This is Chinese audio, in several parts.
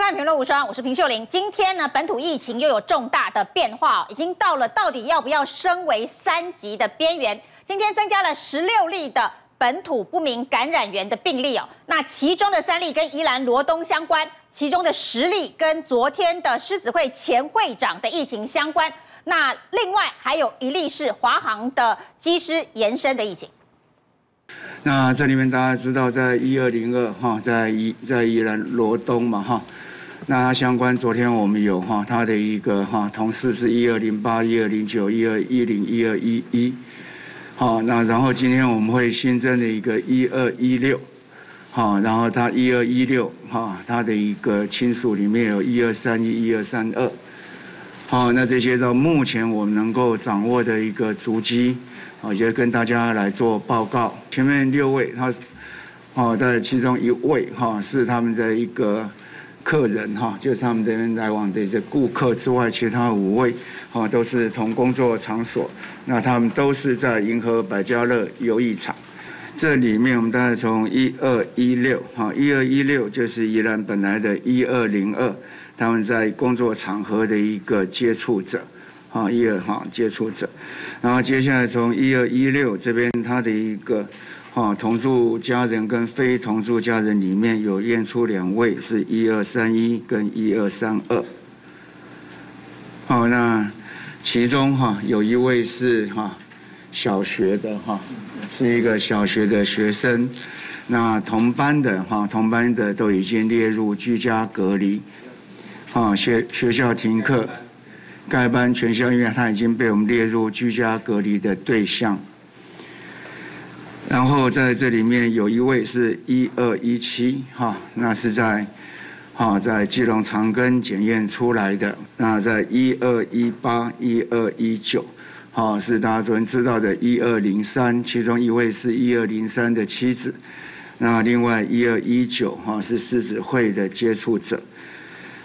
看《评论无双》，我是平秀玲。今天呢，本土疫情又有重大的变化，已经到了到底要不要升为三级的边缘。今天增加了十六例的本土不明感染源的病例哦，那其中的三例跟宜兰罗东相关，其中的十例跟昨天的狮子会前会长的疫情相关。那另外还有一例是华航的机师延伸的疫情。那这里面大家知道，在一二零二哈，在宜在宜兰罗东嘛哈，那他相关昨天我们有哈，他的一个哈同事是一二零八、一二零九、一二一零、一二一一，好，那然后今天我们会新增的一个一二一六，好，然后他一二一六哈，他的一个亲属里面有一二三一、一二三二，好，那这些到目前我们能够掌握的一个足迹。啊，也跟大家来做报告。前面六位，他，哦，在其中一位哈是他们的一个客人哈，就是他们这边来往的一些顾客之外，其他五位哈都是同工作场所。那他们都是在银河百家乐游艺场。这里面我们大概从一二一六哈，一二一六就是宜兰本来的一二零二，他们在工作场合的一个接触者。哈，一二哈接触者，然后接下来从一二一六这边，他的一个哈同住家人跟非同住家人里面有验出两位是一二三一跟一二三二。好，那其中哈有一位是哈小学的哈，是一个小学的学生，那同班的哈同班的都已经列入居家隔离，啊学学校停课。该班全校，因为他已经被我们列入居家隔离的对象。然后在这里面有一位是一二一七，哈，那是在，哈，在基隆长庚检验出来的。那在一二一八、一二一九，哈，是大家昨天知道的一二零三，其中一位是一二零三的妻子。那另外一二一九，哈，是狮子会的接触者。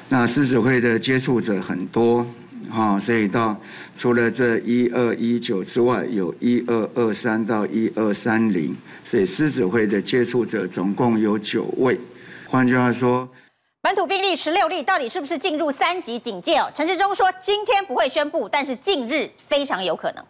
那狮子会的接触者很多。啊，所以到除了这一二一九之外，有一二二三到一二三零，所以狮子会的接触者总共有九位。换句话说，本土病例十六例，到底是不是进入三级警戒哦？陈时中说今天不会宣布，但是近日非常有可能。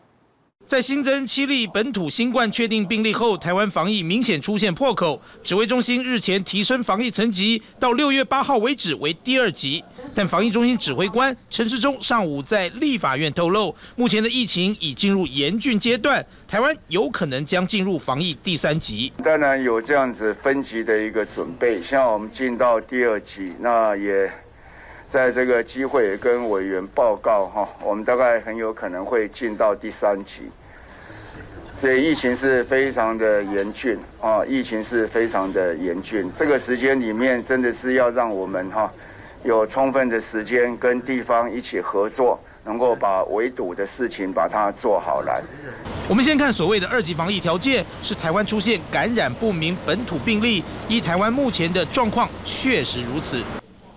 在新增七例本土新冠确定病例后，台湾防疫明显出现破口。指挥中心日前提升防疫层级，到六月八号为止为第二级。但防疫中心指挥官陈时中上午在立法院透露，目前的疫情已进入严峻阶段，台湾有可能将进入防疫第三级。当然有这样子分级的一个准备，像我们进到第二级，那也。在这个机会跟委员报告哈，我们大概很有可能会进到第三级，所以疫情是非常的严峻啊，疫情是非常的严峻。这个时间里面真的是要让我们哈有充分的时间跟地方一起合作，能够把围堵的事情把它做好来。我们先看所谓的二级防疫条件，是台湾出现感染不明本土病例，依台湾目前的状况确实如此。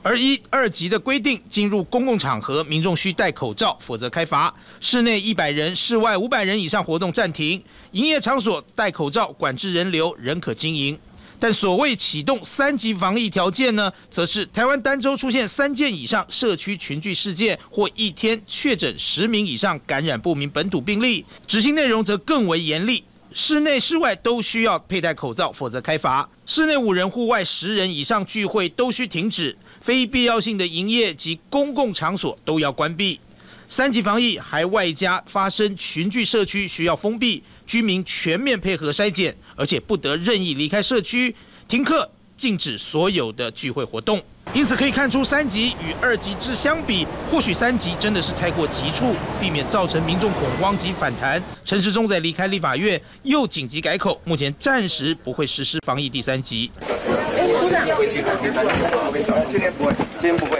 而一二级的规定，进入公共场合，民众需戴口罩，否则开罚。室内一百人，室外五百人以上活动暂停。营业场所戴口罩，管制人流，仍可经营。但所谓启动三级防疫条件呢，则是台湾单周出现三件以上社区群聚事件，或一天确诊十名以上感染不明本土病例。执行内容则更为严厉，室内室外都需要佩戴口罩，否则开罚。室内五人，户外十人以上聚会都需停止。非必要性的营业及公共场所都要关闭。三级防疫还外加发生群聚社区需要封闭，居民全面配合筛检，而且不得任意离开社区，停课，禁止所有的聚会活动。因此可以看出，三级与二级之相比，或许三级真的是太过急促，避免造成民众恐慌及反弹。陈时中在离开立法院又紧急改口，目前暂时不会实施防疫第三级。今天不会，今天不会，今天不会。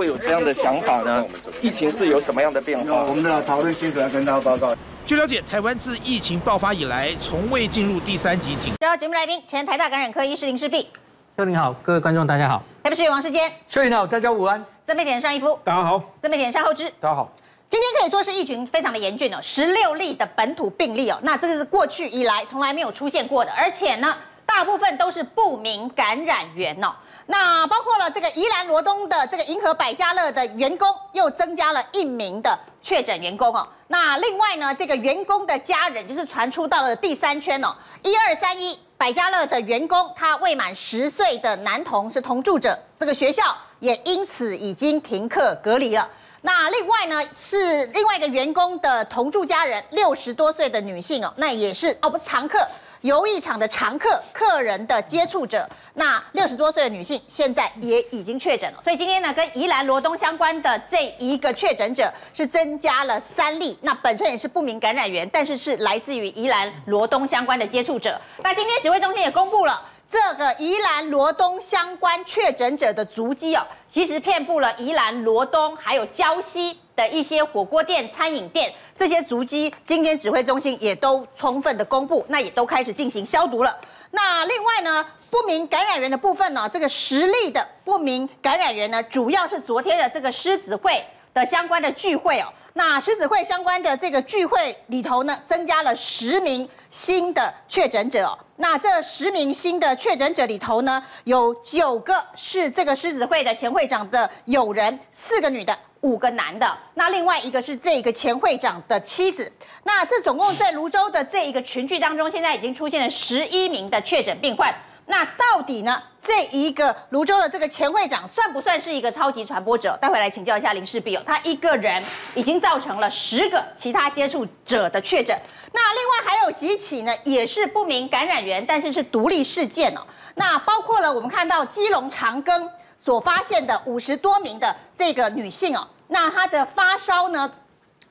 会有这样的想法呢？疫情是有什么样的变化？我们的讨论清楚，要跟大家报告。据了解，台湾自疫情爆发以来，从未进入第三级警。邀节目来宾，前台大感染科医师林氏璧。秀玲好，各位观众大家好。台北市议员王世坚。秀玲好，大家午安。曾美点上一夫。大家好。曾美点尚厚之。大家好。今天可以说是疫情非常的严峻哦，十六例的本土病例哦，那这个是过去以来从来没有出现过的，而且呢。大部分都是不明感染源哦。那包括了这个宜兰罗东的这个银河百家乐的员工，又增加了一名的确诊员工哦。那另外呢，这个员工的家人就是传出到了第三圈哦，一二三一百家乐的员工，他未满十岁的男童是同住者，这个学校也因此已经停课隔离了。那另外呢，是另外一个员工的同住家人，六十多岁的女性哦，那也是哦，不是常客。游艺场的常客、客人的接触者，那六十多岁的女性现在也已经确诊了。所以今天呢，跟宜兰罗东相关的这一个确诊者是增加了三例，那本身也是不明感染源，但是是来自于宜兰罗东相关的接触者。那今天指挥中心也公布了这个宜兰罗东相关确诊者的足迹哦，其实遍布了宜兰罗东还有礁溪。的一些火锅店、餐饮店，这些足迹，今天指挥中心也都充分的公布，那也都开始进行消毒了。那另外呢，不明感染源的部分呢，这个十例的不明感染源呢，主要是昨天的这个狮子会的相关的聚会哦。那狮子会相关的这个聚会里头呢，增加了十名新的确诊者哦。那这十名新的确诊者里头呢，有九个是这个狮子会的前会长的友人，四个女的。五个男的，那另外一个是这个前会长的妻子，那这总共在泸州的这一个群聚当中，现在已经出现了十一名的确诊病患。那到底呢，这一个泸州的这个前会长算不算是一个超级传播者？待会来请教一下林氏璧哦，他一个人已经造成了十个其他接触者的确诊。那另外还有几起呢，也是不明感染源，但是是独立事件哦。那包括了我们看到基隆长庚。所发现的五十多名的这个女性哦，那她的发烧呢？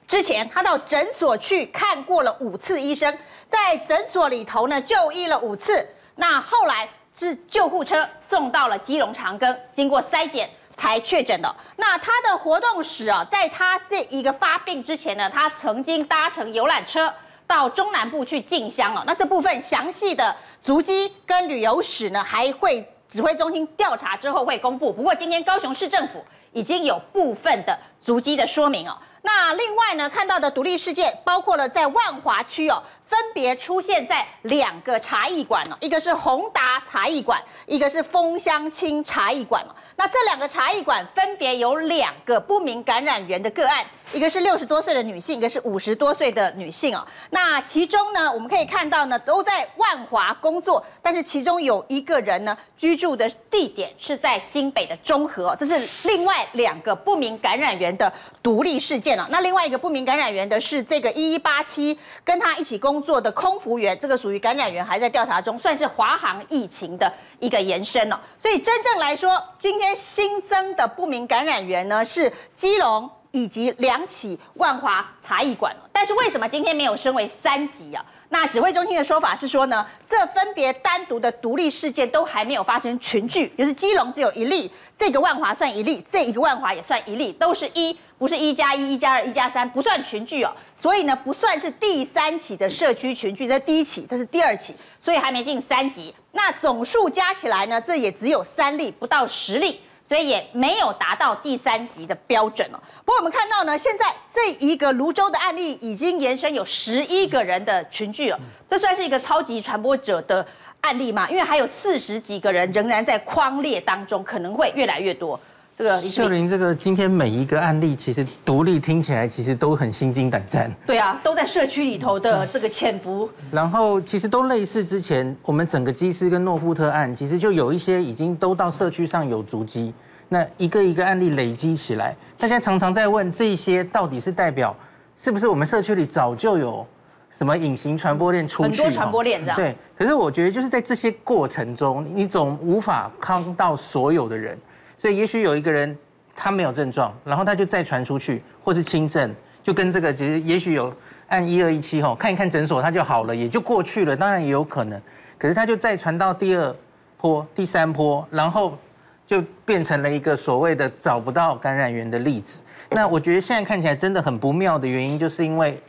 之前她到诊所去看过了五次医生，在诊所里头呢就医了五次，那后来是救护车送到了基隆长庚，经过筛检才确诊的。那她的活动史啊，在她这一个发病之前呢，她曾经搭乘游览车到中南部去进香了。那这部分详细的足迹跟旅游史呢，还会。指挥中心调查之后会公布，不过今天高雄市政府已经有部分的足迹的说明哦。那另外呢，看到的独立事件包括了在万华区哦，分别出现在两个茶艺馆哦，一个是宏达茶艺馆，一个是枫香清茶艺馆哦。那这两个茶艺馆分别有两个不明感染源的个案。一个是六十多岁的女性，一个是五十多岁的女性哦。那其中呢，我们可以看到呢，都在万华工作，但是其中有一个人呢，居住的地点是在新北的中和哦。这是另外两个不明感染源的独立事件哦。那另外一个不明感染源的是这个一一八七跟他一起工作的空服员，这个属于感染源还在调查中，算是华航疫情的一个延伸哦。所以真正来说，今天新增的不明感染源呢，是基隆。以及两起万华茶艺馆，但是为什么今天没有升为三级啊？那指挥中心的说法是说呢，这分别单独的独立事件都还没有发生群聚，就是基隆只有一例，这个万华算一例，这一个万华也算一例，都是一，不是一加一、一加二、一加三，不算群聚哦，所以呢不算是第三起的社区群聚，这是第一起，这是第二起，所以还没进三级。那总数加起来呢，这也只有三例，不到十例。所以也没有达到第三级的标准哦。不过我们看到呢，现在这一个泸州的案例已经延伸有十一个人的群聚了，这算是一个超级传播者的案例嘛？因为还有四十几个人仍然在框列当中，可能会越来越多。这个秀玲，这个今天每一个案例其实独立听起来其实都很心惊胆战。对啊，都在社区里头的这个潜伏。然后其实都类似之前我们整个基斯跟诺富特案，其实就有一些已经都到社区上有足迹。那一个一个案例累积起来，大家常常在问这些到底是代表是不是我们社区里早就有什么隐形传播链出去？很多传播链这样。对，可是我觉得就是在这些过程中，你总无法康到所有的人。所以也许有一个人他没有症状，然后他就再传出去，或是轻症，就跟这个其实也许有按一二一七吼看一看诊所他就好了，也就过去了，当然也有可能。可是他就再传到第二波、第三波，然后就变成了一个所谓的找不到感染源的例子。那我觉得现在看起来真的很不妙的原因，就是因为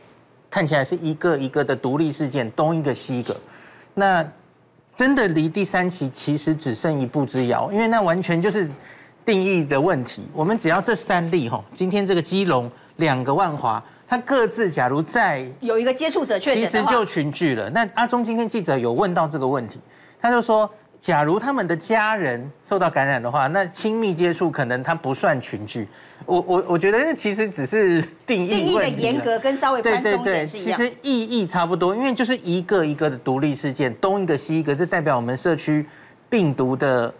看起来是一个一个的独立事件，东一个西一个。那真的离第三期其实只剩一步之遥，因为那完全就是。定义的问题，我们只要这三例哈，今天这个基隆两个万华，它各自假如在有一个接触者确诊，其实就群聚了。那阿中今天记者有问到这个问题，他就说，假如他们的家人受到感染的话，那亲密接触可能他不算群聚。我我我觉得这其实只是 定义定义的严格跟稍微宽松一点是一样。其实意义差不多，因为就是一个一个的独立事件，东一个西一个，这代表我们社区病毒的。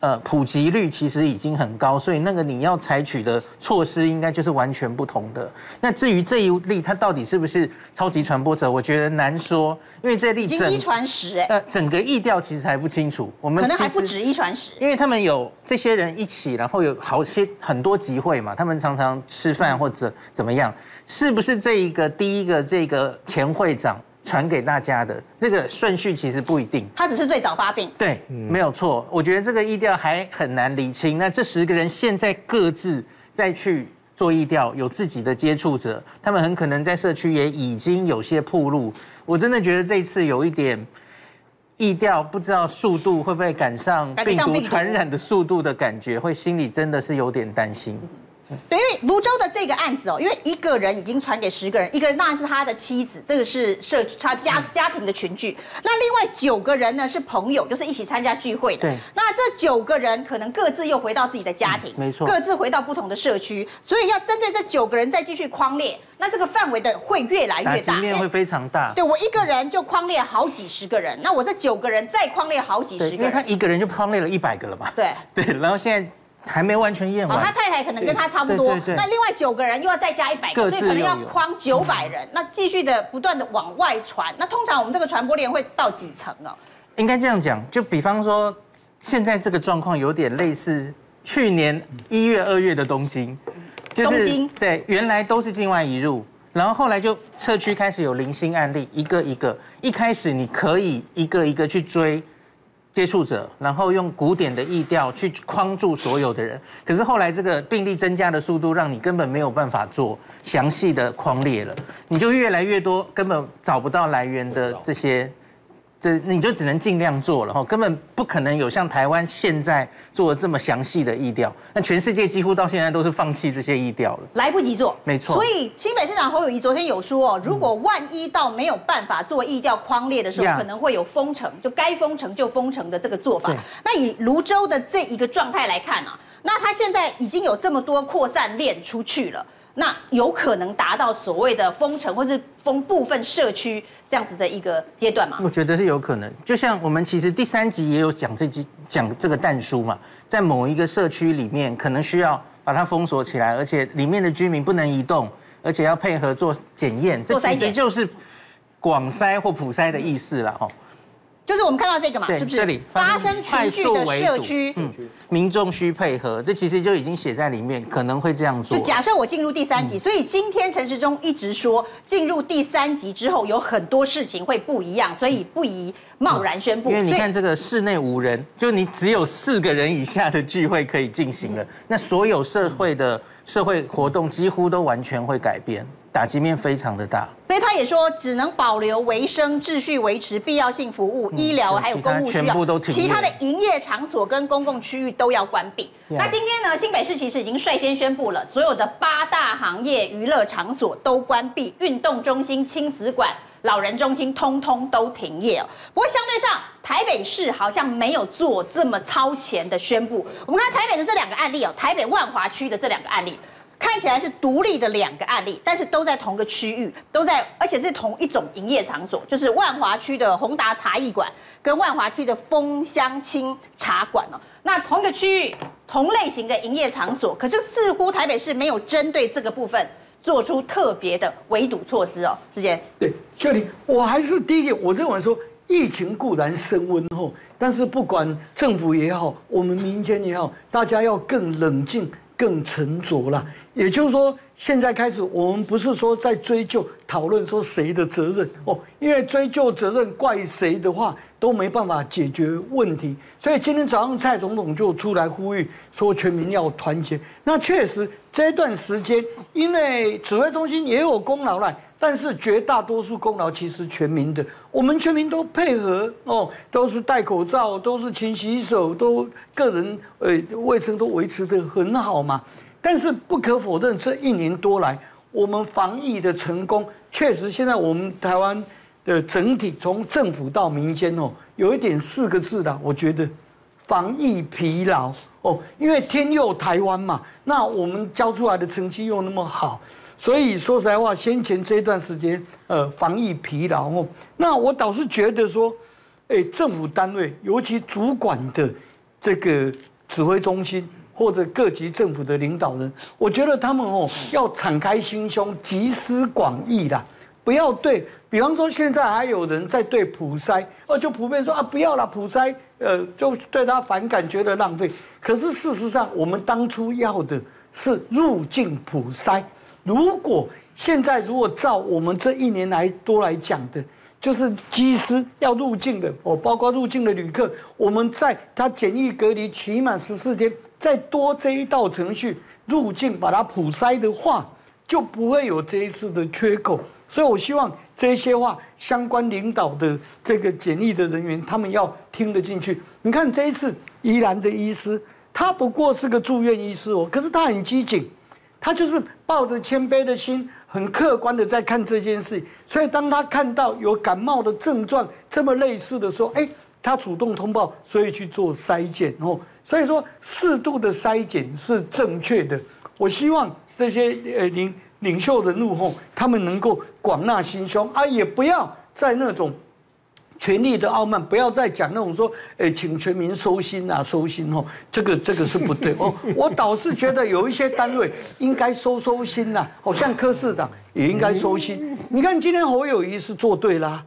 呃，普及率其实已经很高，所以那个你要采取的措施应该就是完全不同的。那至于这一例它到底是不是超级传播者，我觉得难说，因为这例已经一传十哎，呃，整个意调其实还不清楚，我们可能还不止一传十，因为他们有这些人一起，然后有好些很多集会嘛，他们常常吃饭或者怎么样，是不是这一个第一个这个前会长？传给大家的这个顺序其实不一定，他只是最早发病。对，没有错。我觉得这个疫调还很难理清。那这十个人现在各自再去做疫调，有自己的接触者，他们很可能在社区也已经有些铺路。我真的觉得这一次有一点疫调，不知道速度会不会赶上病毒传染的速度的感觉，会心里真的是有点担心。对，因为泸州的这个案子哦，因为一个人已经传给十个人，一个人当然是他的妻子，这个是社他家家庭的群聚。那另外九个人呢是朋友，就是一起参加聚会的。对。那这九个人可能各自又回到自己的家庭，没错，各自回到不同的社区，所以要针对这九个人再继续框列，那这个范围的会越来越大，面会非常大。对，我一个人就框列好几十个人，那我这九个人再框列好几十个人，因为他一个人就框列了一百个了嘛。对。对，然后现在。还没完全验完，他太太可能跟他差不多。那另外九个人又要再加一百个，所以可能要框九百人。那继续的不断的往外传。那通常我们这个传播链会到几层哦？应该这样讲，就比方说，现在这个状况有点类似去年一月、二月的东京，东京对，原来都是境外移入，然后后来就社区开始有零星案例，一个一个，一开始你可以一个一个去追。接触者，然后用古典的意调去框住所有的人，可是后来这个病例增加的速度，让你根本没有办法做详细的框列了，你就越来越多，根本找不到来源的这些。这你就只能尽量做了哈，根本不可能有像台湾现在做的这么详细的疫调。那全世界几乎到现在都是放弃这些疫调了，来不及做，没错。所以新北市长侯友谊昨天有说哦，如果万一到没有办法做疫调框列的时候，可能会有封城，就该封城就封城的这个做法。那以泸州的这一个状态来看啊，那他现在已经有这么多扩散链出去了。那有可能达到所谓的封城，或是封部分社区这样子的一个阶段吗？我觉得是有可能。就像我们其实第三集也有讲这集讲这个弹书嘛，在某一个社区里面，可能需要把它封锁起来，而且里面的居民不能移动，而且要配合做检验，这其实就是广筛或普筛的意思了哦。就是我们看到这个嘛，是不是？这里发生群聚的社区，嗯，民众需配合，这其实就已经写在里面，可能会这样做。就假设我进入第三级，所以今天陈时中一直说，进入第三级之后有很多事情会不一样，所以不宜贸然宣布。因为你看这个室内五人，就你只有四个人以下的聚会可以进行了，那所有社会的社会活动几乎都完全会改变。打击面非常的大，所以他也说，只能保留卫生秩序，维持必要性服务、医疗还有公务需要，其他的营业场所跟公共区域都要关闭。那今天呢，新北市其实已经率先宣布了，所有的八大行业娱乐场所都关闭，运动中心、亲子馆、老人中心通通都停业。不过相对上，台北市好像没有做这么超前的宣布。我们看台北的这两个案例哦，台北万华区的这两个案例。看起来是独立的两个案例，但是都在同个区域，都在，而且是同一种营业场所，就是万华区的宏达茶艺馆跟万华区的枫香清茶馆哦。那同一个区域，同类型的营业场所，可是似乎台北市没有针对这个部分做出特别的围堵措施哦。之前对，秀玲，我还是第一个，我认为说疫情固然升温后，但是不管政府也好，我们民间也好，大家要更冷静、更沉着了。也就是说，现在开始，我们不是说在追究、讨论说谁的责任哦，因为追究责任怪谁的话，都没办法解决问题。所以今天早上蔡总统就出来呼吁说，全民要团结。那确实这段时间，因为指挥中心也有功劳了，但是绝大多数功劳其实全民的。我们全民都配合哦，都是戴口罩，都是勤洗手，都个人呃卫生都维持得很好嘛。但是不可否认，这一年多来，我们防疫的成功确实。现在我们台湾的整体，从政府到民间哦，有一点四个字的，我觉得防疫疲劳哦，因为天佑台湾嘛，那我们交出来的成绩又那么好，所以说实在话，先前这一段时间呃防疫疲劳哦，那我倒是觉得说，哎，政府单位尤其主管的这个指挥中心。或者各级政府的领导人，我觉得他们哦要敞开心胸，集思广益啦，不要对，比方说现在还有人在对普筛，哦就普遍说啊不要了普筛，呃就对他反感，觉得浪费。可是事实上，我们当初要的是入境普筛。如果现在如果照我们这一年来多来讲的。就是机师要入境的哦，包括入境的旅客，我们在他检疫隔离期满十四天，再多这一道程序入境，把它普筛的话，就不会有这一次的缺口。所以我希望这些话，相关领导的这个检疫的人员，他们要听得进去。你看这一次宜兰的医师，他不过是个住院医师哦，可是他很机警，他就是抱着谦卑的心。很客观的在看这件事，所以当他看到有感冒的症状这么类似的时候，哎，他主动通报，所以去做筛检哦。所以说适度的筛检是正确的。我希望这些呃领领袖人物吼，他们能够广纳心胸啊，也不要在那种。权力的傲慢，不要再讲那种说，诶，请全民收心啊，收心哦，这个这个是不对哦。我倒是觉得有一些单位应该收收心呐，好像柯市长也应该收心。你看今天侯友谊是做对啦，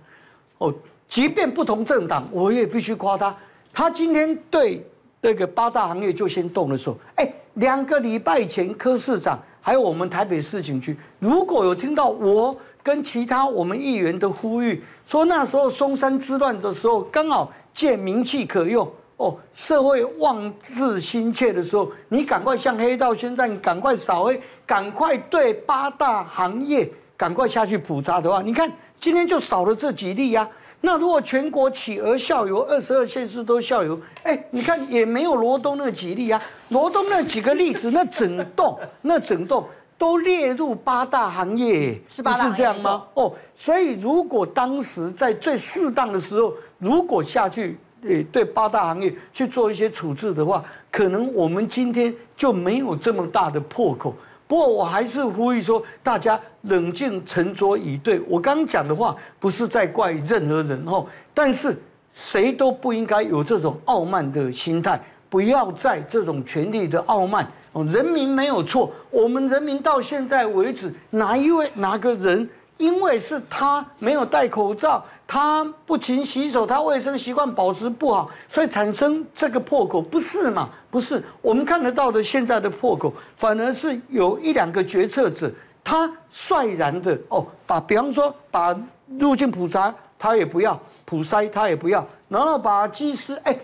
哦，即便不同政党，我也必须夸他。他今天对那个八大行业就先动了手。哎，两个礼拜前柯市长还有我们台北市警局，如果有听到我。跟其他我们议员的呼吁说，那时候松山之乱的时候，刚好借名气可用哦，社会望志心切的时候，你赶快向黑道宣战，赶快扫黑，赶快对八大行业赶快下去普查的话，你看今天就少了这几例呀。那如果全国企鹅校友，二十二县市都校友，哎，你看也没有罗东那几例呀，罗东那几个例子，那整栋，那整栋。都列入八大行业，是不是这样吗？哦，所以如果当时在最适当的时候，如果下去，诶，对八大行业去做一些处置的话，可能我们今天就没有这么大的破口。不过我还是呼吁说，大家冷静沉着以对。我刚刚讲的话不是在怪任何人哦，但是谁都不应该有这种傲慢的心态。不要在这种权力的傲慢，人民没有错，我们人民到现在为止，哪一位哪个人，因为是他没有戴口罩，他不勤洗手，他卫生习惯保持不好，所以产生这个破口，不是嘛？不是，我们看得到的现在的破口，反而是有一两个决策者，他率然的哦，把比方说把入境普查他也不要，普筛他也不要，然后把机师哎。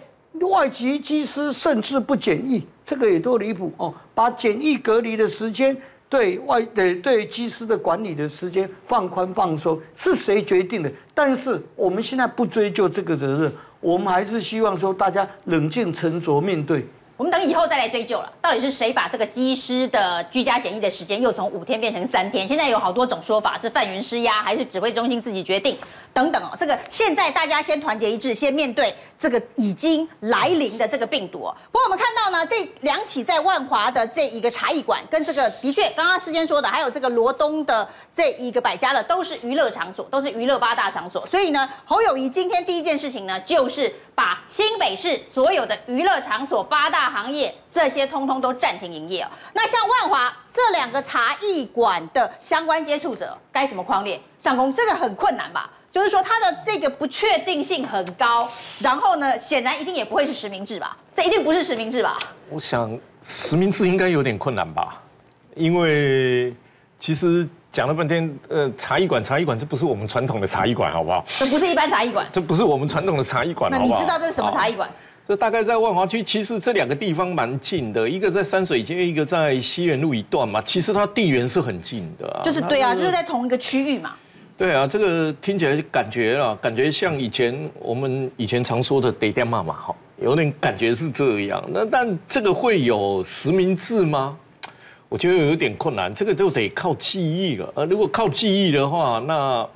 外籍机师甚至不检疫，这个也多离谱哦。把检疫隔离的时间，对外的对机师的管理的时间放宽放松，是谁决定的？但是我们现在不追究这个责任，我们还是希望说大家冷静沉着面对。我们等以后再来追究了，到底是谁把这个机师的居家检疫的时间又从五天变成三天？现在有好多种说法，是范云施压，还是指挥中心自己决定？等等哦，这个现在大家先团结一致，先面对这个已经来临的这个病毒哦。不过我们看到呢，这两起在万华的这一个茶艺馆，跟这个的确刚刚世坚说的，还有这个罗东的这一个百家乐，都是娱乐场所，都是娱乐八大场所。所以呢，侯友谊今天第一件事情呢，就是把新北市所有的娱乐场所八大行业这些通通都暂停营业哦。那像万华这两个茶艺馆的相关接触者该怎么框列上工？这个很困难吧？就是说它的这个不确定性很高，然后呢，显然一定也不会是实名制吧？这一定不是实名制吧？我想实名制应该有点困难吧，因为其实讲了半天，呃，茶艺馆，茶艺馆，这不是我们传统的茶艺馆，好不好？这不是一般茶艺馆，这不是我们传统的茶艺馆。那你知道这是什么茶艺馆？这大概在万华区，其实这两个地方蛮近的，一个在山水街，一个在西园路一段嘛。其实它地缘是很近的啊。就是对啊，就是在同一个区域嘛。对啊，这个听起来感觉啊，感觉像以前我们以前常说的“得爹妈妈”哈，有点感觉是这样。那但这个会有实名制吗？我觉得有点困难，这个就得靠记忆了。呃，如果靠记忆的话，那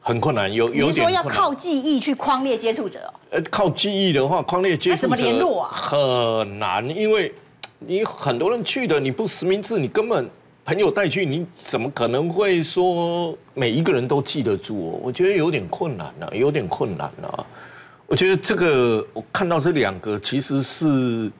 很困难，有有点你是说要靠记忆去框列接触者哦？呃，靠记忆的话，框列接触者怎么联络啊？很难，因为你很多人去的，你不实名制，你根本朋友带去，你怎么可能会说每一个人都记得住哦？我觉得有点困难了，有点困难了。我觉得这个，我看到这两个，其实是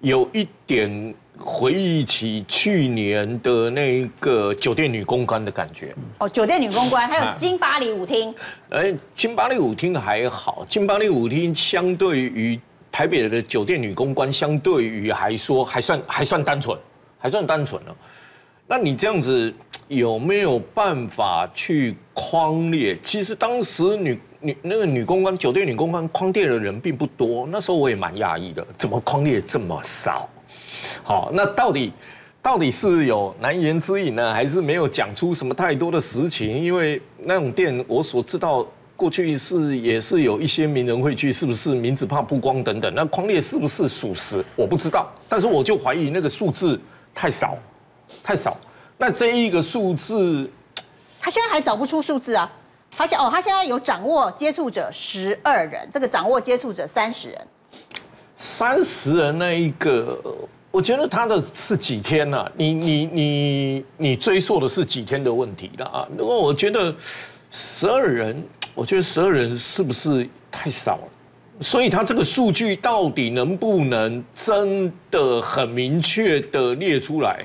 有一点回忆起去年的那个酒店女公关的感觉。哦，酒店女公关，还有金巴黎舞厅。哎，金巴黎舞厅还好，金巴黎舞厅相对于台北的酒店女公关，相对于还说还算还算单纯，还算单纯了。那你这样子有没有办法去框列？其实当时女。女那个女公关，酒店女公关框列的人并不多，那时候我也蛮讶异的，怎么框列这么少？好，那到底到底是有难言之隐呢，还是没有讲出什么太多的实情？因为那种店，我所知道过去是也是有一些名人会去，是不是名字怕曝光等等？那匡列是不是属实？我不知道，但是我就怀疑那个数字太少，太少。那这一个数字，他现在还找不出数字啊。他现哦，他现在有掌握接触者十二人，这个掌握接触者三十人，三十人那一个，我觉得他的是几天呢、啊？你你你你追溯的是几天的问题了啊？如果我觉得十二人，我觉得十二人是不是太少了？所以他这个数据到底能不能真的很明确的列出来？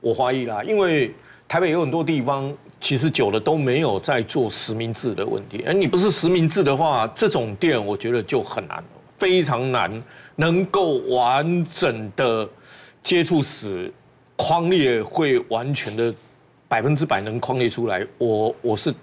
我怀疑啦，因为台北有很多地方。其实久了都没有在做实名制的问题，而你不是实名制的话，这种店我觉得就很难，非常难能够完整的接触史框列，会完全的百分之百能框列出来，我我是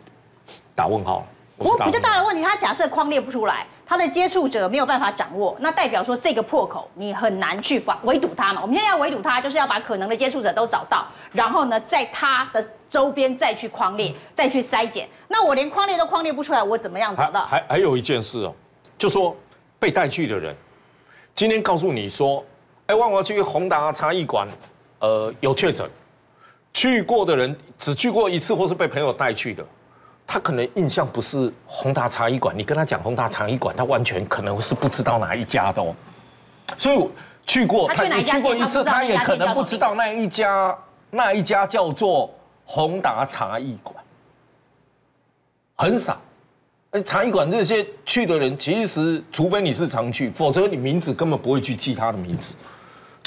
打问号。不过比较大的问题，他假设框列不出来，他的接触者没有办法掌握，那代表说这个破口你很难去防围堵他嘛。我们现在要围堵他，就是要把可能的接触者都找到，然后呢，在他的。周边再去框列，再去筛检，那我连框列都框列不出来，我怎么样找到？还还有一件事哦，就说被带去的人，今天告诉你说，哎，万华区宏达茶艺馆，呃，有确诊，去过的人只去过一次，或是被朋友带去的，他可能印象不是宏达茶艺馆，你跟他讲宏达茶艺馆，他完全可能是不知道哪一家的哦，所以去过他你去过一次，他也可能不知道那一家那一家叫做。宏达茶艺馆。很少，茶艺馆这些去的人，其实除非你是常去，否则你名字根本不会去记他的名字，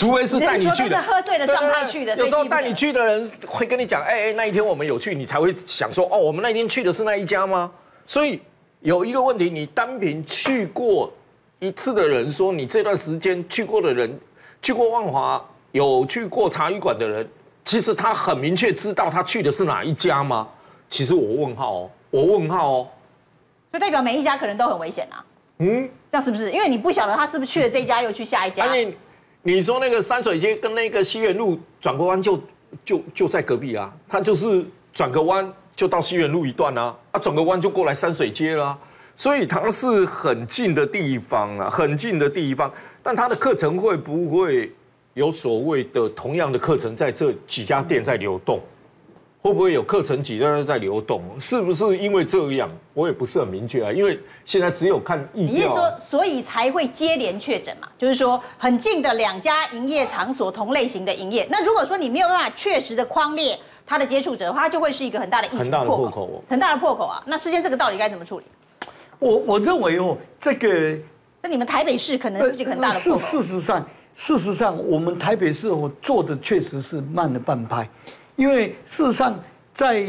除非是带你去的。是喝醉的状态去的。有时候带你去的人会跟你讲，哎哎，那一天我们有去，你才会想说，哦，我们那一天去的是那一家吗？所以有一个问题，你单凭去过一次的人说，你这段时间去过的人，去过万华有去过茶艺馆的人。其实他很明确知道他去的是哪一家吗？其实我问号哦，我问号哦，这代表每一家可能都很危险啊。嗯，这样是不是？因为你不晓得他是不是去了这一家又去下一家。你你说那个山水街跟那个西园路转个弯就就就在隔壁啊，他就是转个弯就到西园路一段啊，啊转个弯就过来山水街了，所以它是很近的地方啊，很近的地方。但他的课程会不会？有所谓的同样的课程在这几家店在流动，会不会有课程几在在流动？是不是因为这样？我也不是很明确啊。因为现在只有看疫调。你是说，所以才会接连确诊嘛？就是说，很近的两家营业场所同类型的营业。那如果说你没有办法确实的框列他的接触者的话，它就会是一个很大的疫情破口，很大的破口，很大的破口啊。那事件这个到底该怎么处理？我我认为哦，这个，那你们台北市可能是一个很大的破口。事实上。事实上，我们台北市我做的确实是慢了半拍，因为事实上在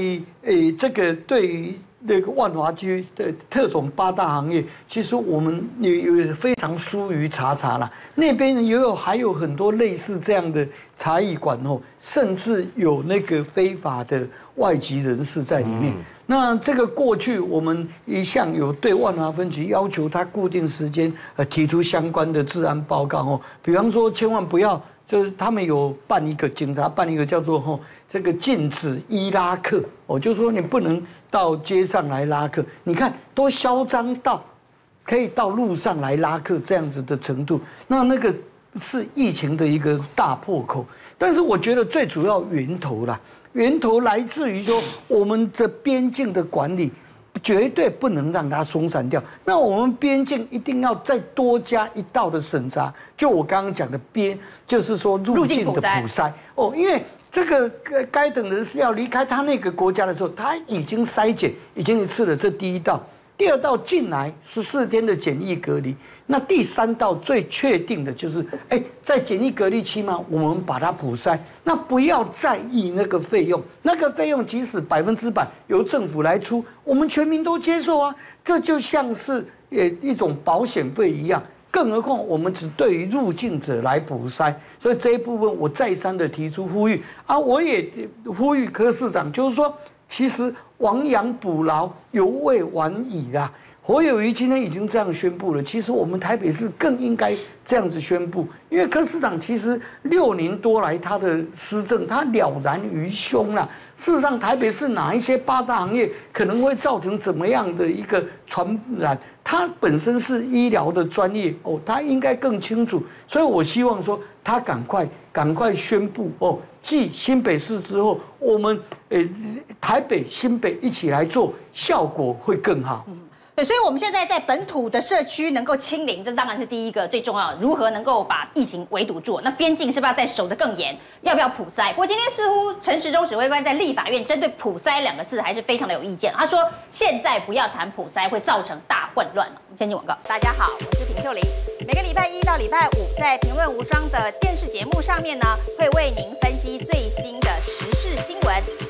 诶这个对于那个万华区的特种八大行业，其实我们也有非常疏于查查了。那边也有还有很多类似这样的茶艺馆哦，甚至有那个非法的外籍人士在里面。那这个过去我们一向有对万华分局要求，他固定时间呃提出相关的治安报告哦，比方说千万不要，就是他们有办一个警察办一个叫做吼这个禁止伊拉克哦，就是说你不能到街上来拉客，你看多嚣张到可以到路上来拉客这样子的程度，那那个是疫情的一个大破口，但是我觉得最主要源头啦。源头来自于说，我们的边境的管理绝对不能让它松散掉。那我们边境一定要再多加一道的审查，就我刚刚讲的边，就是说入境的普筛哦，因为这个该该等人是要离开他那个国家的时候，他已经筛检已经一次了，这第一道。第二道进来十四天的检疫隔离，那第三道最确定的就是，哎，在检疫隔离期嘛，我们把它普筛，那不要在意那个费用，那个费用即使百分之百由政府来出，我们全民都接受啊，这就像是呃一种保险费一样，更何况我们只对于入境者来补塞，所以这一部分我再三的提出呼吁啊，我也呼吁柯市长，就是说。其实亡羊补牢，犹未晚矣啦。侯友宜今天已经这样宣布了，其实我们台北市更应该这样子宣布，因为柯市长其实六年多来他的施政，他了然于胸了。事实上，台北市哪一些八大行业可能会造成怎么样的一个传染，他本身是医疗的专业哦，他应该更清楚。所以我希望说，他赶快赶快宣布哦。继新北市之后，我们诶台北、新北一起来做，效果会更好。对，所以我们现在在本土的社区能够清零，这当然是第一个最重要的。如何能够把疫情围堵住？那边境是不是要再守得更严？要不要普筛？不过今天似乎陈时中指挥官在立法院针对普筛两个字还是非常的有意见。他说现在不要谈普筛，会造成大混乱。先进广告。大家好，我是平秀玲。每个礼拜一到礼拜五，在评论无双的电视节目上面呢，会为您分析最新的时事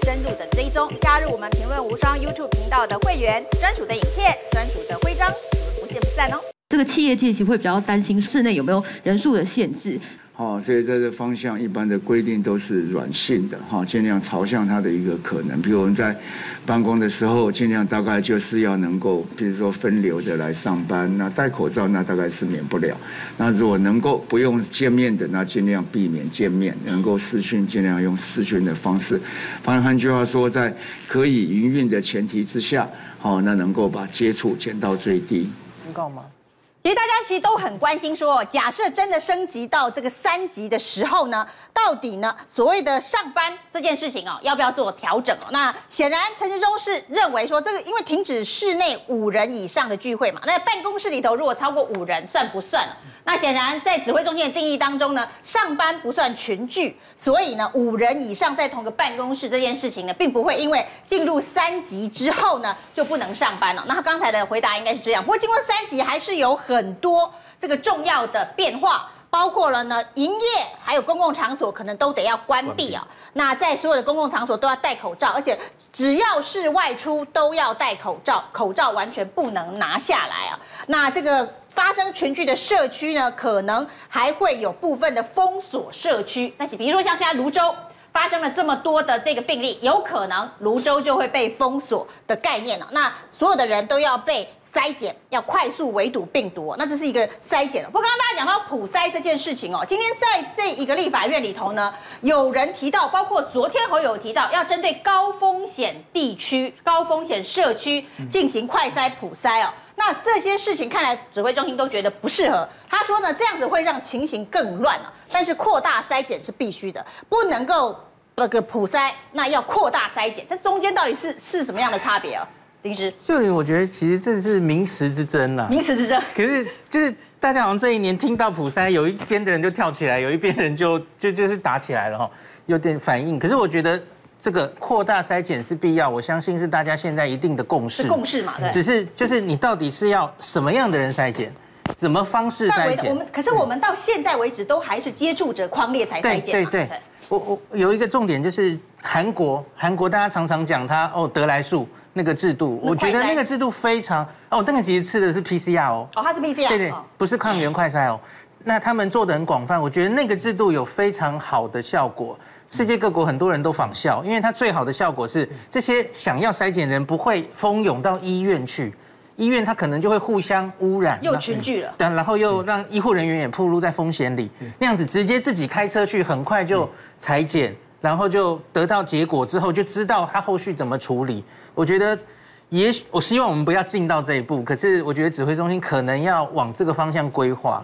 深入的追踪。加入我们评论无双 YouTube 频道的会员，专属的影片。专属的徽章，我们不见不散哦。这个企业界其实会比较担心室内有没有人数的限制。哦，所以在这方向，一般的规定都是软性的哈，尽量朝向它的一个可能。比如我们在办公的时候，尽量大概就是要能够，比如说分流的来上班。那戴口罩，那大概是免不了。那如果能够不用见面的，那尽量避免见面。能够视讯，尽量用视讯的方式。反正换句话说，在可以营运的前提之下。好，那能够把接触减到最低，能够吗？其实大家其实都很关心，说假设真的升级到这个三级的时候呢，到底呢所谓的上班这件事情哦，要不要做调整哦？那显然陈时中是认为说，这个因为停止室内五人以上的聚会嘛，那办公室里头如果超过五人算不算？那显然在指挥中心的定义当中呢，上班不算群聚，所以呢五人以上在同个办公室这件事情呢，并不会因为进入三级之后呢就不能上班了。那他刚才的回答应该是这样，不过经过三级还是有很多这个重要的变化，包括了呢营业还有公共场所可能都得要关闭啊。那在所有的公共场所都要戴口罩，而且只要是外出都要戴口罩，口罩完全不能拿下来啊。那这个。发生群聚的社区呢，可能还会有部分的封锁社区。但是，比如说像现在泸州发生了这么多的这个病例，有可能泸州就会被封锁的概念了。那所有的人都要被筛检，要快速围堵病毒。那这是一个筛检。不过，刚刚大家讲到普筛这件事情哦，今天在这一个立法院里头呢，有人提到，包括昨天侯友提到，要针对高风险地区、高风险社区进行快筛普筛哦。那这些事情看来，指挥中心都觉得不适合。他说呢，这样子会让情形更乱了。但是扩大筛检是必须的，不能够那个普筛，那要扩大筛检，这中间到底是是什么样的差别啊？林师，秀琳，我觉得其实这是名词之争啦。名词之争。可是就是大家好像这一年听到普筛，有一边的人就跳起来，有一边人就就就是打起来了哈，有点反应。可是我觉得。这个扩大筛检是必要，我相信是大家现在一定的共识。是共识嘛？对。只是就是你到底是要什么样的人筛检，怎么方式筛检？我们可是我们到现在为止都还是接触者框列才筛检。对对对。我我有一个重点就是韩国，韩国大家常常讲他哦得来速那个制度，我觉得那个制度非常哦，那个其实吃的是 PCR 哦。哦，它是 PCR。对对，不是抗原快筛哦。那他们做的很广泛，我觉得那个制度有非常好的效果。世界各国很多人都仿效，因为它最好的效果是这些想要筛检人不会蜂拥到医院去，医院它可能就会互相污染，又群聚了，然后又让医护人员也暴露在风险里，那样子直接自己开车去，很快就采检，然后就得到结果之后就知道他后续怎么处理。我觉得，也许我希望我们不要进到这一步，可是我觉得指挥中心可能要往这个方向规划。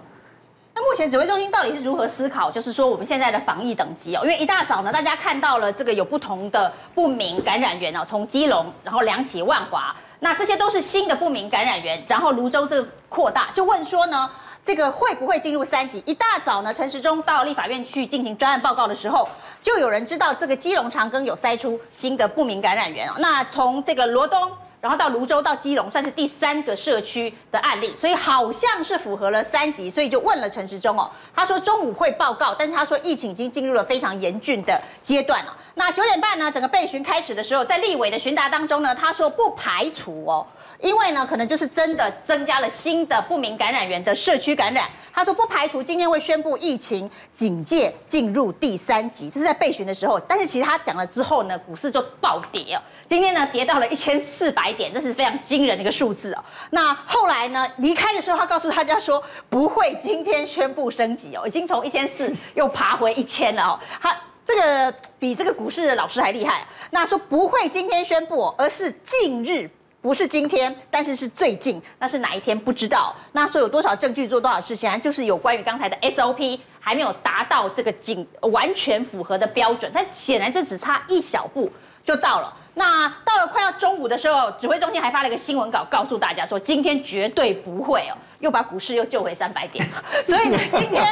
那目前指挥中心到底是如何思考？就是说我们现在的防疫等级哦，因为一大早呢，大家看到了这个有不同的不明感染源哦，从基隆然后两起万华，那这些都是新的不明感染源，然后芦洲这个扩大，就问说呢，这个会不会进入三级？一大早呢，陈时中到立法院去进行专案报告的时候，就有人知道这个基隆长庚有筛出新的不明感染源哦，那从这个罗东。然后到泸州到基隆，算是第三个社区的案例，所以好像是符合了三级，所以就问了陈时中哦，他说中午会报告，但是他说疫情已经进入了非常严峻的阶段了。那九点半呢，整个备询开始的时候，在立委的询答当中呢，他说不排除哦。因为呢，可能就是真的增加了新的不明感染源的社区感染。他说不排除今天会宣布疫情警戒进入第三级，这是在备询的时候。但是其实他讲了之后呢，股市就暴跌哦。今天呢，跌到了一千四百点，这是非常惊人的一个数字哦。那后来呢，离开的时候，他告诉大家说不会今天宣布升级哦，已经从一千四又爬回一千了哦。他这个比这个股市的老师还厉害。那说不会今天宣布，而是近日。不是今天，但是是最近，那是哪一天不知道？那说有多少证据做多少事情，就是有关于刚才的 SOP 还没有达到这个紧完全符合的标准，但显然这只差一小步就到了。那到了快要中午的时候，指挥中心还发了一个新闻稿，告诉大家说今天绝对不会哦，又把股市又救回三百点。所以呢，今天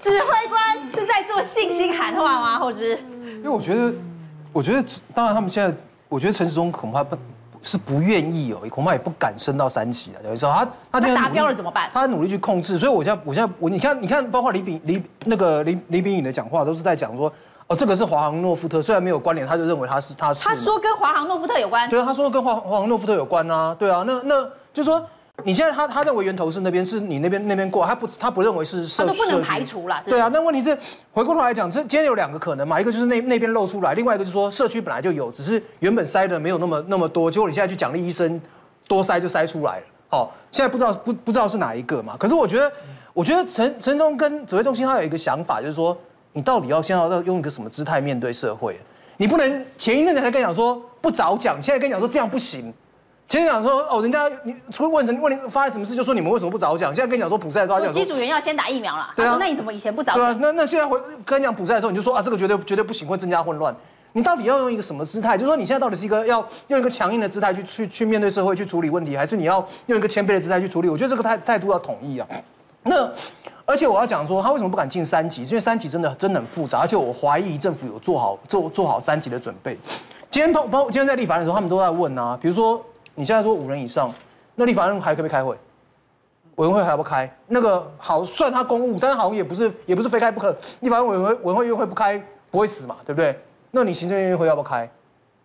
指挥官是在做信心喊话吗？或者是？因为我觉得，我觉得当然他们现在，我觉得陈时中恐怕不。是不愿意哦，恐怕也不敢升到三级了。有时候他他达标了怎么办？他努力去控制，所以我现在我现在我你看你看，包括李炳李那个李李炳颖的讲话，都是在讲说，哦，这个是华航诺富特，虽然没有关联，他就认为他是他是。他说跟华航诺富特有关。对啊，他说跟华华航诺富特有关啊，对啊，那那就是说。你现在他他认为源头是那边是你那边那边过，他不他不认为是社区，他都不能排除了。对啊，那问题是回过头来讲，这今天有两个可能嘛，一个就是那那边露出来，另外一个就是说社区本来就有，只是原本塞的没有那么那么多，结果你现在去奖励医生多塞就塞出来了。好，现在不知道不不知道是哪一个嘛？可是我觉得，我觉得陈陈忠跟指挥中心他有一个想法，就是说你到底要先要要用一个什么姿态面对社会？你不能前一阵子才跟你讲说不早讲，现在跟你讲说这样不行。前天讲说哦，人家你除了问成问你发生什么事，就说你们为什么不早讲？现在跟你讲说普筛的时候，机组员要先打疫苗了。对啊，那你怎么以前不早讲？对啊，那那现在回跟你讲普赛的时候，你就说啊，这个绝对绝对不行，会增加混乱。你到底要用一个什么姿态？就是说你现在到底是一个要用一个强硬的姿态去去去面对社会去处理问题，还是你要用一个谦卑的姿态去处理？我觉得这个态态度要统一啊。那而且我要讲说，他为什么不敢进三级？因为三级真的真的很复杂，而且我怀疑政府有做好做做好三级的准备。今天包包今天在立法的时候，他们都在问啊，比如说。你现在说五人以上，那立法院还可不可以开会？委员会还要不开？那个好算他公务，但是好像也不是也不是非开不可。立法院委员会委员会又会不开，不会死嘛，对不对？那你行政院会要不开？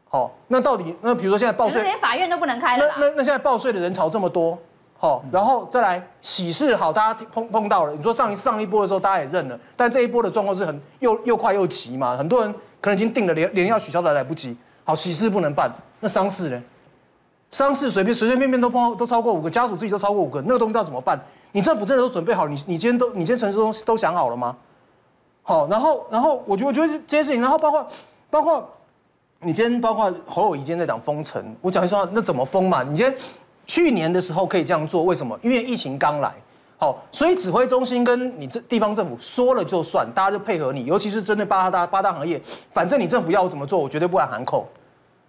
好，那到底那比如说现在报税，连法院都不能开了。那那那现在报税的人潮这么多，好，然后再来喜事好，大家碰碰到了。你说上一上一波的时候大家也认了，但这一波的状况是很又又快又急嘛，很多人可能已经定了，连连要取消都来不及。好，喜事不能办，那丧事呢？丧事随便随随便便都碰都超过五个，家属自己都超过五个，那个东西要怎么办？你政府真的都准备好？你你今天都你今天陈市中都想好了吗？好，然后然后我觉得我觉得这些事情，然后包括包括你今天包括侯友谊今天在讲封城，我讲一下那怎么封嘛？你今天去年的时候可以这样做，为什么？因为疫情刚来，好，所以指挥中心跟你这地方政府说了就算，大家就配合你，尤其是针对八大八大行业，反正你政府要我怎么做，我绝对不敢喊口。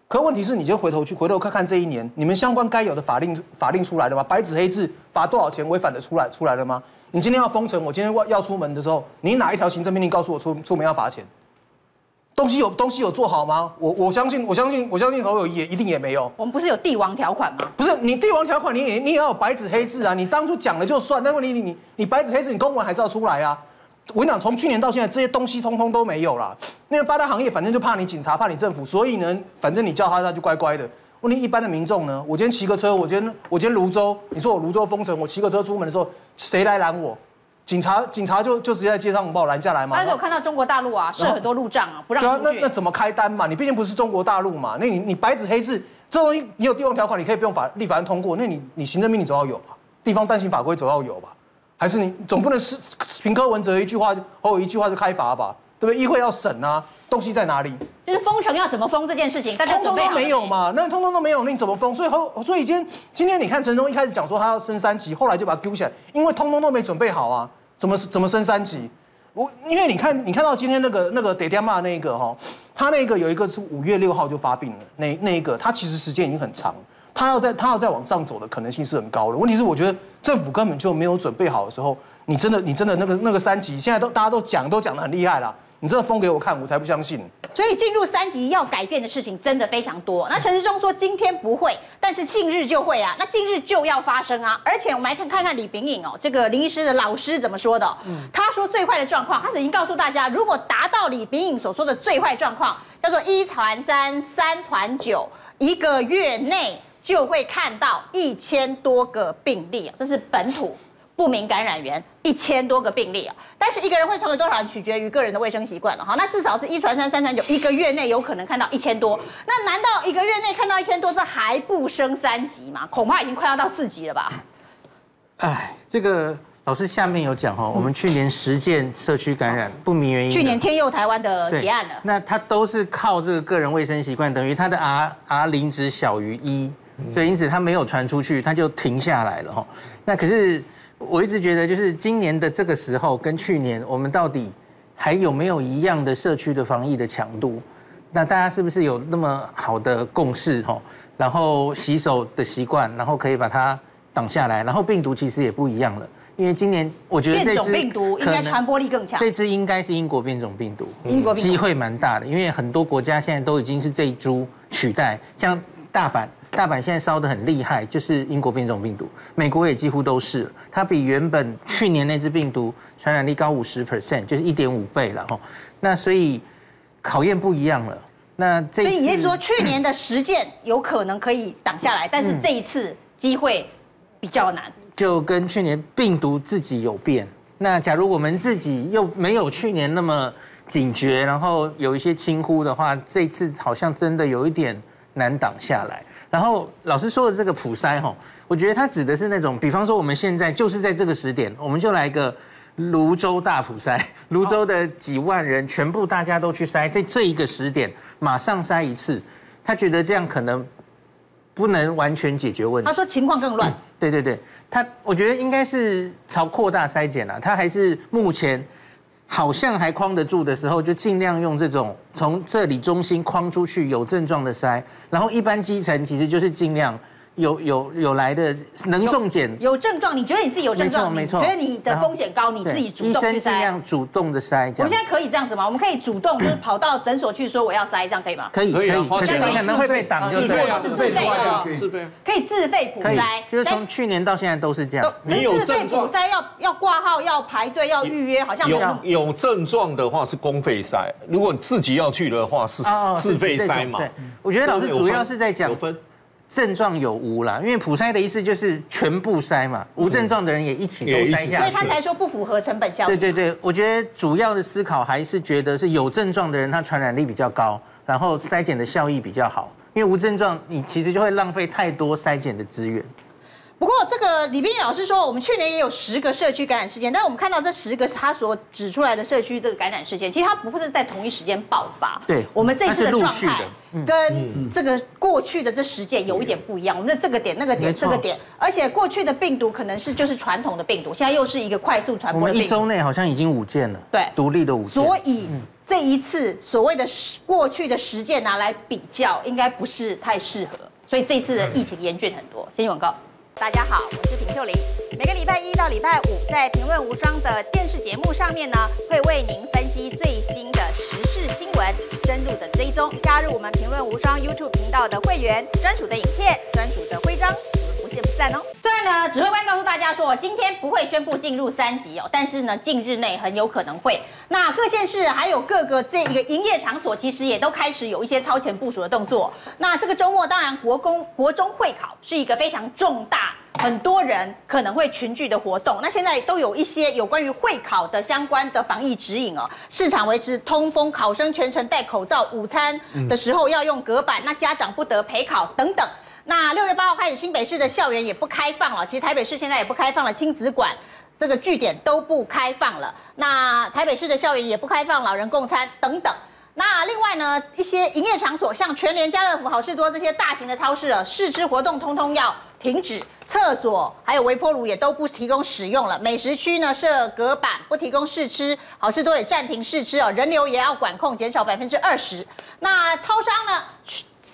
可问题是，你就回头去回头看看这一年，你们相关该有的法令法令出来了吗？白纸黑字罚多少钱违反的出来出来了吗？你今天要封城，我今天要出门的时候，你哪一条行政命令告诉我出出门要罚钱？东西有东西有做好吗？我我相信我相信我相信侯友宜也一定也没有。我们不是有帝王条款吗？不是，你帝王条款你也你也要有白纸黑字啊！你当初讲了就算，但问题你你你白纸黑字你公文还是要出来啊！我跟你讲，从去年到现在，这些东西通通都没有了。那个八大行业，反正就怕你警察，怕你政府，所以呢，反正你叫他，他就乖乖的。问题一般的民众呢？我今天骑个车，我今天我今天泸州，你说我泸州封城，我骑个车出门的时候，谁来拦我？警察警察就就直接在街上把我拦下来吗？但是我看到中国大陆啊，设很多路障啊，不让对啊，那那怎么开单嘛？你毕竟不是中国大陆嘛？那你你白纸黑字这东西，你有地方条款，你可以不用法立法院通过，那你你行政命令总要有吧？地方单行法规总要有吧？还是你总不能是凭柯文哲一句话，或有一句话就开罚吧？对不对？议会要审啊，东西在哪里？就是封城要怎么封这件事情，大家通通都没有嘛？那通通都没有，那你怎么封？所以后，所以今天今天你看陈时中一开始讲说他要升三级，后来就把他丢起来，因为通通都没准备好啊。怎么怎么升三级？我因为你看，你看到今天那个那个得点嘛那个哈，他那个有一个是五月六号就发病了，那那一个他其实时间已经很长，他要在他要再往上走的可能性是很高的。问题是我觉得政府根本就没有准备好的时候，你真的你真的那个那个三级，现在都大家都讲都讲得很厉害了。你真的封给我看，我才不相信。所以进入三级要改变的事情真的非常多。那陈时中说今天不会，但是近日就会啊，那近日就要发生啊。而且我们来看看看李秉颖哦，这个林医师的老师怎么说的？嗯，他说最坏的状况，他是已经告诉大家，如果达到李秉颖所说的最坏状况，叫做一传三，三传九，一个月内就会看到一千多个病例，这是本土。不明感染源一千多个病例啊，但是一个人会传给多少人，取决于个人的卫生习惯了。哈，那至少是一传三，三传九，一个月内有可能看到一千多。那难道一个月内看到一千多，这还不升三级吗？恐怕已经快要到四级了吧？哎，这个老师下面有讲哈，我们去年实践社区感染不明原因，去年天佑台湾的结案了，那他都是靠这个个人卫生习惯，等于他的 R R 零值小于一，所以因此他没有传出去，他就停下来了哈。那可是。我一直觉得，就是今年的这个时候跟去年，我们到底还有没有一样的社区的防疫的强度？那大家是不是有那么好的共识？吼，然后洗手的习惯，然后可以把它挡下来。然后病毒其实也不一样了，因为今年我觉得这种病毒应该传播力更强。这只应该是英国变种病毒，英国机会蛮大的，因为很多国家现在都已经是这一株取代，像大阪。大阪现在烧得很厉害，就是英国变种病毒，美国也几乎都是，它比原本去年那只病毒传染力高五十 percent，就是一点五倍了哈。那所以考验不一样了。那这所以也就是说，去年的实践有可能可以挡下来，但是这一次机会比较难。就跟去年病毒自己有变，那假如我们自己又没有去年那么警觉，然后有一些轻忽的话，这次好像真的有一点难挡下来。然后老师说的这个普筛哈，我觉得它指的是那种，比方说我们现在就是在这个时点，我们就来个泸州大普筛，泸州的几万人全部大家都去筛，在这一个时点马上筛一次，他觉得这样可能不能完全解决问题。他说情况更乱。对对对，他我觉得应该是朝扩大筛检了，他还是目前。好像还框得住的时候，就尽量用这种从这里中心框出去有症状的筛，然后一般基层其实就是尽量。有有有来的能送检有，有症状，你觉得你自己有症状，没错，觉得你的风险高，你自己主动去筛。医生尽量主动的筛。我们现在可以这样子吗？我们可以主动就是 跑到诊所去说我要筛，这样可以吗？可以可以，可是可能会被挡，自费啊，自费的，自费，可以自费普筛，就是从去年到现在都是这样。你有自费普筛要要挂号要排队要预约，好像有有症状的话是公费筛，如果你自己要去的话是自费筛嘛。对，我觉得老师主要是在讲。症状有无啦，因为普筛的意思就是全部筛嘛，无症状的人也一起都筛下，所以他才说不符合成本效益。对对对，我觉得主要的思考还是觉得是有症状的人他传染力比较高，然后筛检的效益比较好，因为无症状你其实就会浪费太多筛检的资源。不过，这个李秉颖老师说，我们去年也有十个社区感染事件，但是我们看到这十个他所指出来的社区这个感染事件，其实它不是在同一时间爆发。对，我们这次的状态跟这个过去的这十件有一点不一样。我们的这个点、那个点、这个点，而且过去的病毒可能是就是传统的病毒，现在又是一个快速传播的病毒。我们一周内好像已经五件了，对，独立的五件。所以这一次所谓的过去的十件拿来比较，应该不是太适合。所以这次的疫情严峻很多。先广告。大家好，我是平秀玲。每个礼拜一到礼拜五，在《评论无双》的电视节目上面呢，会为您分析最新的时事新闻，深入的追踪。加入我们《评论无双》YouTube 频道的会员，专属的影片，专属的徽章。不见不散哦！虽然呢，指挥官告诉大家说，今天不会宣布进入三级哦，但是呢，近日内很有可能会。那各县市还有各个这一个营业场所，其实也都开始有一些超前部署的动作。那这个周末，当然国公国中会考是一个非常重大，很多人可能会群聚的活动。那现在都有一些有关于会考的相关的防疫指引哦，市场维持通风，考生全程戴口罩，午餐的时候要用隔板，那家长不得陪考等等。那六月八号开始，新北市的校园也不开放了。其实台北市现在也不开放了，亲子馆这个据点都不开放了。那台北市的校园也不开放，老人共餐等等。那另外呢，一些营业场所，像全联、家乐福、好事多这些大型的超市啊，试吃活动通通要停止。厕所还有微波炉也都不提供使用了。美食区呢设隔板，不提供试吃。好事多也暂停试吃哦，人流也要管控，减少百分之二十。那超商呢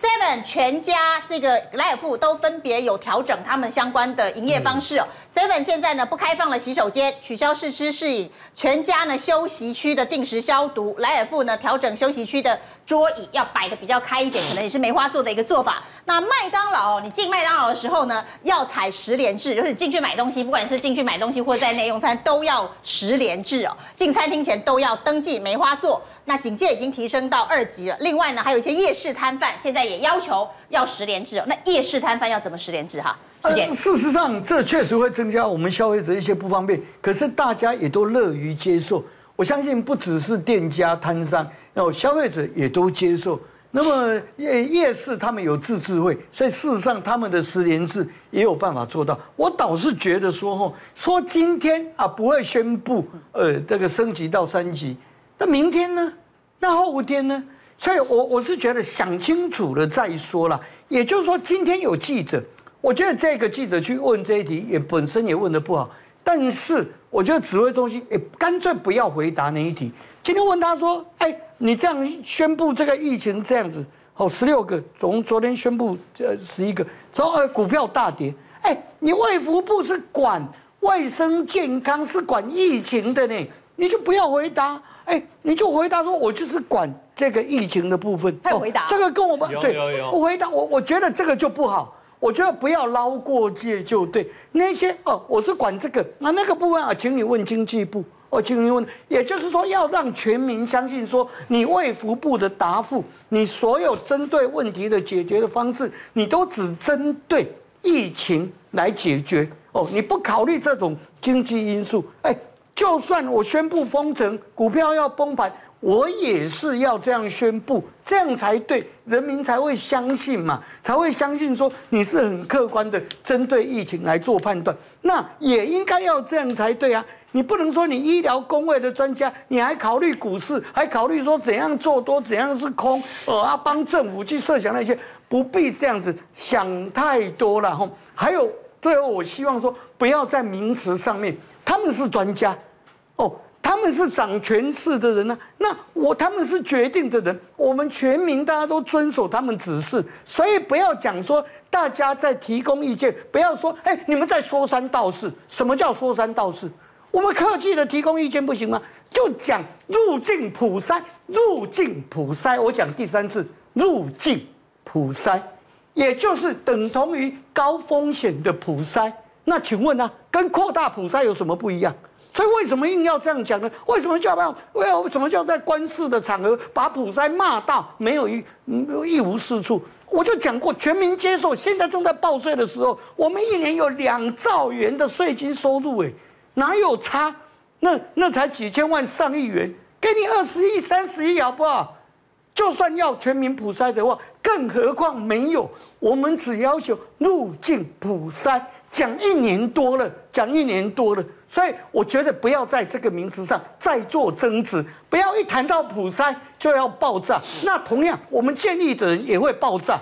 ？Seven 全家这个莱尔富都分别有调整他们相关的营业方式哦。Seven 现在呢不开放了洗手间，取消试吃试饮。全家呢休息区的定时消毒。莱尔富呢调整休息区的桌椅要摆的比较开一点，可能也是梅花座的一个做法。那麦当劳，你进麦当劳的时候呢要采十连制，就是你进去买东西，不管是进去买东西或者在内用餐都要十连制哦。进餐厅前都要登记梅花座。那警戒已经提升到二级了。另外呢，还有一些夜市摊贩，现在也要求要十连制。那夜市摊贩要怎么十连制？哈，师姐。事实上，这确实会增加我们消费者一些不方便，可是大家也都乐于接受。我相信不只是店家摊商，哦消费者也都接受。那么夜夜市他们有自治会，所以事实上他们的实联制也有办法做到。我倒是觉得说，吼，说今天啊不会宣布呃这个升级到三级。那明天呢？那后天呢？所以我，我是觉得想清楚了再说了。也就是说，今天有记者，我觉得这个记者去问这一题，也本身也问得不好。但是，我觉得指挥中心也干脆不要回答那一题。今天问他说：“哎，你这样宣布这个疫情这样子，好，十六个，从昨天宣布这十一个，说呃股票大跌。哎，你卫福部是管卫生健康，是管疫情的呢，你就不要回答。”哎，你就回答说，我就是管这个疫情的部分。他有回答，这个跟我们对。我回答我，我觉得这个就不好。我觉得不要捞过界就对。那些哦，我是管这个，那那个部分啊，请你问经济部。哦，请你问，也就是说要让全民相信说，你卫福部的答复，你所有针对问题的解决的方式，你都只针对疫情来解决。哦，你不考虑这种经济因素。哎。就算我宣布封城，股票要崩盘，我也是要这样宣布，这样才对，人民才会相信嘛，才会相信说你是很客观的针对疫情来做判断，那也应该要这样才对啊！你不能说你医疗公卫的专家，你还考虑股市，还考虑说怎样做多，怎样是空，呃，啊，帮政府去设想那些，不必这样子想太多了哈。还有最后，我希望说不要在名词上面。他们是专家，哦，他们是掌权势的人呢、那我他们是决定的人，我们全民大家都遵守他们指示，所以不要讲说大家在提供意见，不要说哎，你们在说三道四。什么叫说三道四？我们客气的提供意见不行吗？就讲入境普筛，入境普筛，我讲第三次，入境普筛，也就是等同于高风险的普筛。那请问呢、跟扩大普筛有什么不一样？所以为什么硬要这样讲呢？为什么就要为什么就要在官司的场合把普筛骂到没有一一无是处？我就讲过，全民接受。现在正在报税的时候，我们一年有两兆元的税金收入，诶，哪有差？那那才几千万上亿元，给你二十亿、三十亿好不好？就算要全民普筛的话，更何况没有，我们只要求入境普筛。讲一年多了，讲一年多了，所以我觉得不要在这个名词上再做争执，不要一谈到普筛就要爆炸。那同样，我们建议的人也会爆炸。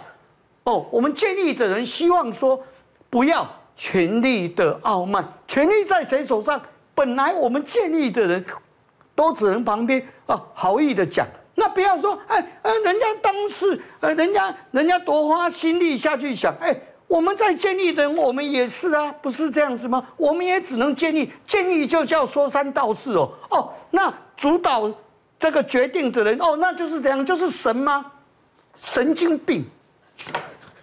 哦，我们建议的人希望说，不要权力的傲慢，权力在谁手上？本来我们建议的人都只能旁边啊好意的讲，那不要说，哎，呃，人家当事，呃，人家人家多花心力下去想，哎。我们在建立人，我们也是啊，不是这样子吗？我们也只能建立，建立就叫说三道四哦。哦，那主导这个决定的人，哦，那就是怎样？就是神吗？神经病！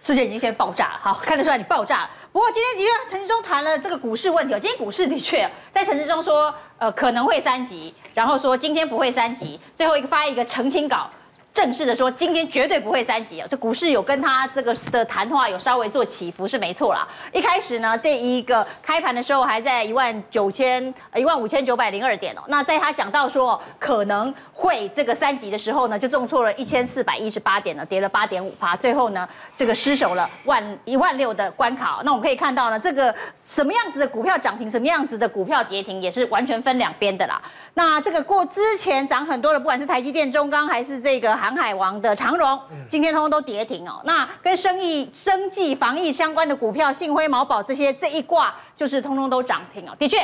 世界已经先爆炸了，好，看得出来你爆炸了。不过今天的确陈志忠谈了这个股市问题，今天股市的确在陈志忠说，呃，可能会三级，然后说今天不会三级，最后一个发一个澄清稿。正式的说，今天绝对不会三级啊。这股市有跟他这个的谈话有稍微做起伏是没错啦。一开始呢，这一个开盘的时候还在一万九千一万五千九百零二点哦。那在他讲到说可能会这个三级的时候呢，就重挫了一千四百一十八点呢，跌了八点五趴，最后呢这个失守了万一万六的关卡。那我们可以看到呢，这个什么样子的股票涨停，什么样子的股票跌停，也是完全分两边的啦。那这个过之前涨很多的，不管是台积电、中钢还是这个航海王的长荣，今天通通都跌停哦。那跟生意、生计、防疫相关的股票，信辉、毛宝这些这一挂就是通通都涨停哦。的确，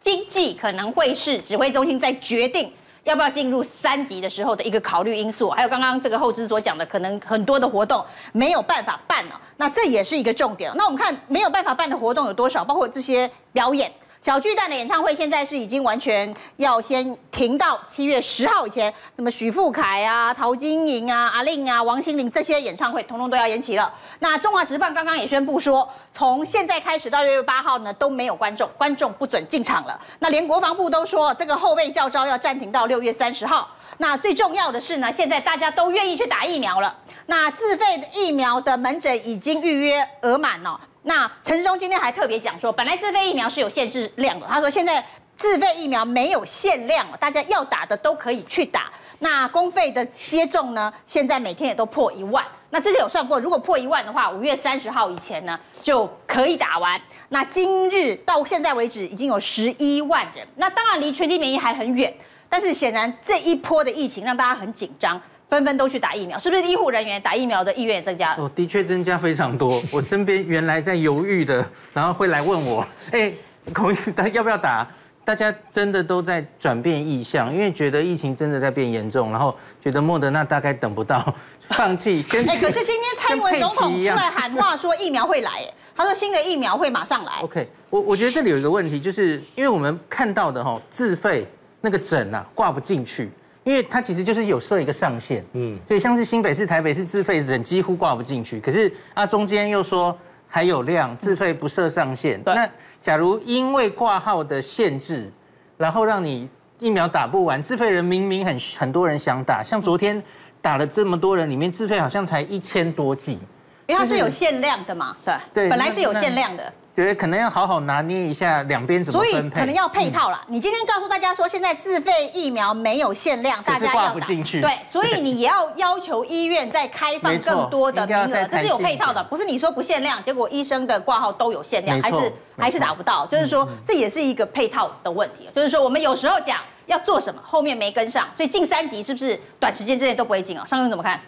经济可能会是指挥中心在决定要不要进入三级的时候的一个考虑因素。还有刚刚这个后知所讲的，可能很多的活动没有办法办哦。那这也是一个重点。那我们看没有办法办的活动有多少，包括这些表演。小巨蛋的演唱会现在是已经完全要先停到七月十号以前，什么许富凯啊、陶晶莹啊、阿令啊、王心凌这些演唱会，通通都要延期了。那中华职棒刚刚也宣布说，从现在开始到六月八号呢都没有观众，观众不准进场了。那连国防部都说，这个后备教招要暂停到六月三十号。那最重要的是呢，现在大家都愿意去打疫苗了。那自费疫苗的门诊已经预约额满了。那陈时中今天还特别讲说，本来自费疫苗是有限制量的，他说现在自费疫苗没有限量，大家要打的都可以去打。那公费的接种呢，现在每天也都破一万。那之前有算过，如果破一万的话，五月三十号以前呢就可以打完。那今日到现在为止已经有十一万人，那当然离群体免疫还很远，但是显然这一波的疫情让大家很紧张。纷纷都去打疫苗，是不是医护人员打疫苗的意愿也增加了？哦，的确增加非常多。我身边原来在犹豫的，然后会来问我，哎，孔医师，要不要打？大家真的都在转变意向，因为觉得疫情真的在变严重，然后觉得莫德纳大概等不到，放弃。跟哎，可是今天蔡英文总统出来喊话说疫苗会来，他说新的疫苗会马上来。OK，我我觉得这里有一个问题，就是因为我们看到的哈自费那个诊啊挂不进去。因为它其实就是有设一个上限，嗯，所以像是新北市、台北市自费人几乎挂不进去。可是啊，中间又说还有量，自费不设上限。那假如因为挂号的限制，然后让你疫苗打不完，自费人明明很很多人想打，像昨天打了这么多人，里面自费好像才一千多剂，因为它是有限量的嘛，对，对，本来是有限量的。觉得可能要好好拿捏一下两边怎么分配，所以可能要配套了。嗯、你今天告诉大家说，现在自费疫苗没有限量，大家要打，对，所以你也要要求医院再开放更多的名额，这是有配套的，不是你说不限量，结果医生的挂号都有限量，还是还是打不到，就是说这也是一个配套的问题。就是说我们有时候讲要做什么，后面没跟上，所以进三级是不是短时间之内都不会进啊？尚哥怎么看？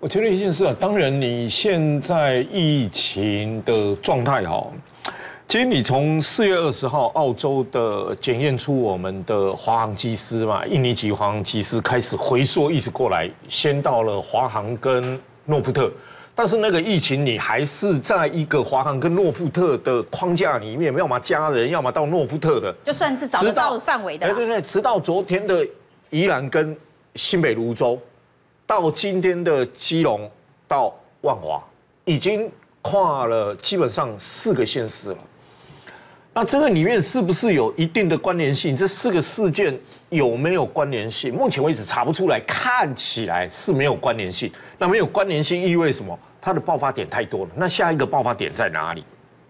我觉得一件事啊，当然你现在疫情的状态好。其实你从四月二十号澳洲的检验出我们的华航机师嘛，印尼籍华航机师开始回溯，一直过来，先到了华航跟诺富特，但是那个疫情你还是在一个华航跟诺富特的框架里面，要么家人，要么到诺富特的，就算是找得到范围的。对对对，直到昨天的宜兰跟新北泸州，到今天的基隆到万华，已经跨了基本上四个县市了。那这个里面是不是有一定的关联性？这四个事件有没有关联性？目前为止查不出来，看起来是没有关联性。那没有关联性意味什么？它的爆发点太多了。那下一个爆发点在哪里？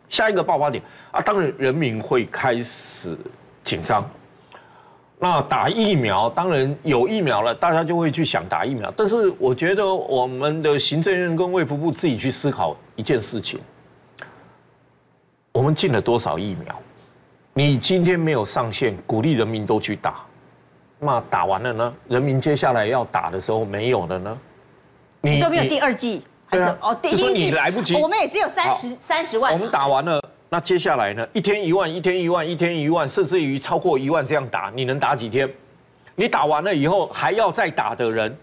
下一个爆发点啊，当然人民会开始紧张。那打疫苗，当然有疫苗了，大家就会去想打疫苗。但是我觉得我们的行政院跟卫福部自己去思考一件事情。我们进了多少疫苗？你今天没有上线，鼓励人民都去打，那打完了呢？人民接下来要打的时候没有了呢？你都没有第二季，还是哦？第一季你来不及，我们也只有三十三十万。我们打完了，那接下来呢？一天一万，一天一万，一天一万，甚至于超过一万这样打，你能打几天？你打完了以后还要再打的人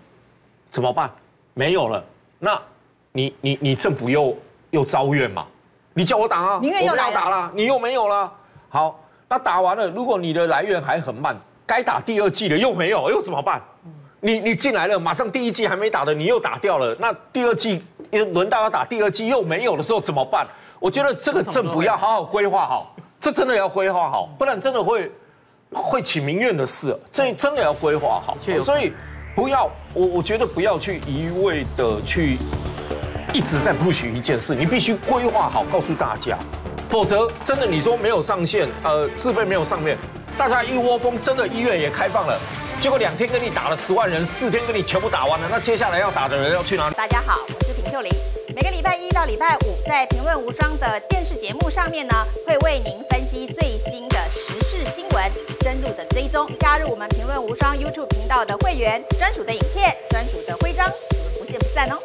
怎么办？没有了，那你你你政府又又招怨嘛？你叫我打啊，我不要打了，你又没有了。好，那打完了，如果你的来源还很慢，该打第二季的又没有，又怎么办？你你进来了，马上第一季还没打的，你又打掉了，那第二季又轮到要打第二季又没有的时候怎么办？我觉得这个政府要好好规划好，这真的要规划好，不然真的会会起民怨的事，这真的要规划好。所以不要，我我觉得不要去一味的去一直在 push 一件事，你必须规划好，告诉大家，否则真的你说没有上线，呃，自费没有上面，大家一窝蜂，真的医院也开放了，结果两天跟你打了十万人，四天跟你全部打完了，那接下来要打的人要去哪里？大家好，我是平秀玲。每个礼拜一到礼拜五，在《评论无双》的电视节目上面呢，会为您分析最新的时事新闻，深入的追踪。加入我们《评论无双》YouTube 频道的会员，专属的影片、专属的徽章，我们不见不散哦。